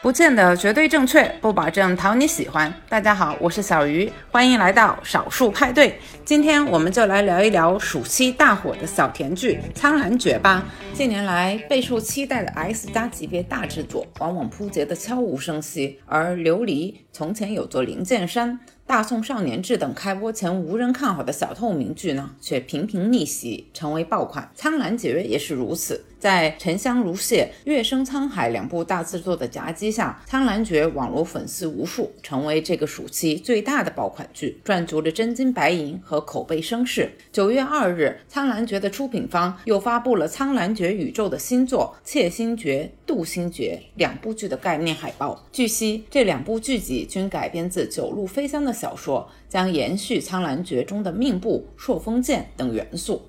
不见得绝对正确，不保证讨你喜欢。大家好，我是小鱼，欢迎来到少数派对。今天我们就来聊一聊暑期大火的小甜剧《苍兰诀》吧。近年来备受期待的 S 加级别大制作，往往扑街的悄无声息，而《琉璃》从前有座灵剑山。大宋少年志等开播前无人看好的小透明剧呢，却频频逆袭，成为爆款。苍兰诀也是如此，在沉香如屑、月升沧海两部大制作的夹击下，苍兰诀网络粉丝无数，成为这个暑期最大的爆款剧，赚足了真金白银和口碑声势。九月二日，苍兰诀的出品方又发布了苍兰诀宇宙的新作《窃心诀》《渡心诀》两部剧的概念海报。据悉，这两部剧集均改编自九路飞香的。小说将延续《苍兰诀》中的命布、朔风剑等元素，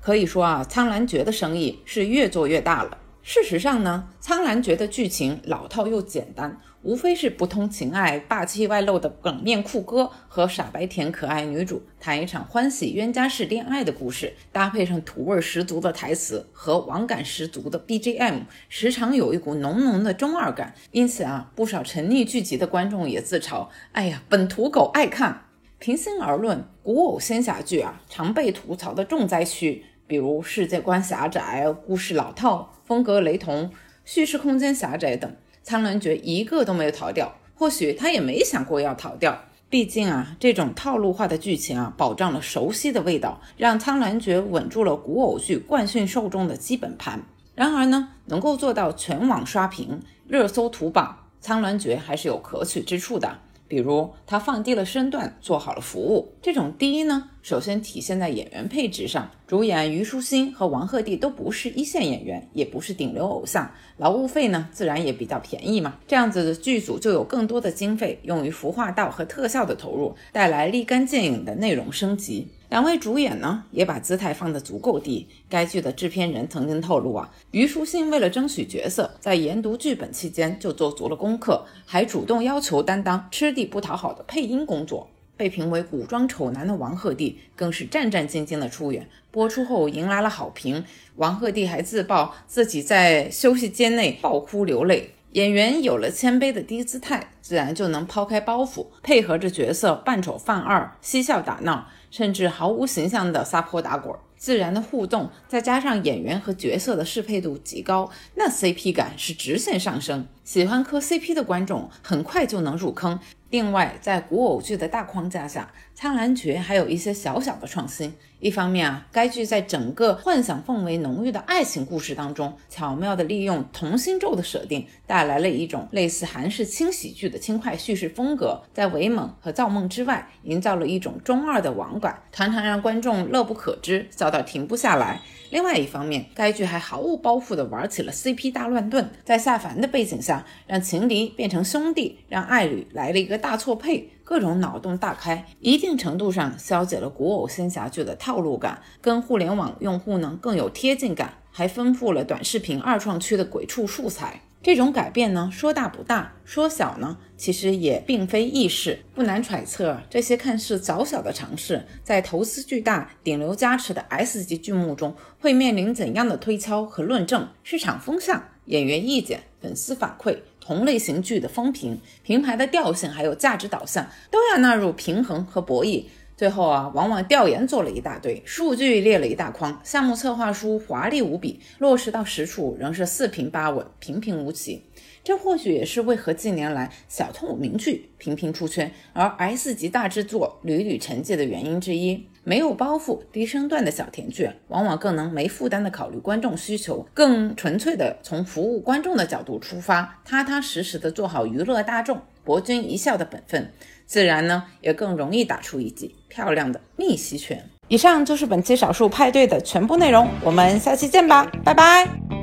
可以说啊，《苍兰诀》的生意是越做越大了。事实上呢，《苍兰诀》的剧情老套又简单，无非是不通情爱、霸气外露的冷面酷哥和傻白甜可爱女主谈一场欢喜冤家式恋爱的故事，搭配上土味十足的台词和网感十足的 BGM，时常有一股浓浓的中二感。因此啊，不少沉溺剧集的观众也自嘲：“哎呀，本土狗爱看。”平心而论，古偶仙侠剧啊，常被吐槽的重灾区，比如世界观狭窄、故事老套、风格雷同、叙事空间狭窄等，苍兰诀一个都没有逃掉。或许他也没想过要逃掉。毕竟啊，这种套路化的剧情啊，保障了熟悉的味道，让《苍兰诀》稳住了古偶剧惯性受众的基本盘。然而呢，能够做到全网刷屏、热搜图榜，《苍兰诀》还是有可取之处的。比如，他放低了身段，做好了服务。这种低呢，首先体现在演员配置上。主演虞书欣和王鹤棣都不是一线演员，也不是顶流偶像，劳务费呢，自然也比较便宜嘛。这样子的剧组就有更多的经费用于服化道和特效的投入，带来立竿见影的内容升级。两位主演呢，也把姿态放得足够低。该剧的制片人曾经透露啊，虞书欣为了争取角色，在研读剧本期间就做足了功课，还主动要求担当吃力不讨好的配音工作。被评为古装丑男的王鹤棣更是战战兢兢的出演，播出后迎来了好评。王鹤棣还自曝自己在休息间内爆哭流泪。演员有了谦卑的低姿态，自然就能抛开包袱，配合着角色扮丑犯二，嬉笑打闹。甚至毫无形象的撒泼打滚，自然的互动，再加上演员和角色的适配度极高，那 CP 感是直线上升。喜欢磕 CP 的观众很快就能入坑。另外，在古偶剧的大框架下，《苍兰诀》还有一些小小的创新。一方面啊，该剧在整个幻想氛围浓郁的爱情故事当中，巧妙地利用同心咒的设定，带来了一种类似韩式轻喜剧的轻快叙事风格，在唯美和造梦之外，营造了一种中二的网感，常常让观众乐不可支，笑到停不下来。另外一方面，该剧还毫无包袱地玩起了 CP 大乱炖，在下凡的背景下，让情敌变成兄弟，让爱侣来了一个大错配，各种脑洞大开，一定程度上消解了古偶仙侠剧的套路感，跟互联网用户呢更有贴近感，还丰富了短视频二创区的鬼畜素材。这种改变呢，说大不大，说小呢，其实也并非易事。不难揣测，这些看似早小的尝试，在投资巨大、顶流加持的 S 级剧目中，会面临怎样的推敲和论证？市场风向、演员意见、粉丝反馈、同类型剧的风评、平台的调性，还有价值导向，都要纳入平衡和博弈。最后啊，往往调研做了一大堆，数据列了一大筐，项目策划书华丽无比，落实到实处仍是四平八稳、平平无奇。这或许也是为何近年来小透明剧频频出圈，而 S 级大制作屡屡沉寂的原因之一。没有包袱、低身段的小甜剧，往往更能没负担的考虑观众需求，更纯粹的从服务观众的角度出发，踏踏实实的做好娱乐大众、博君一笑的本分。自然呢，也更容易打出一记漂亮的逆袭拳。以上就是本期少数派对的全部内容，我们下期见吧，拜拜。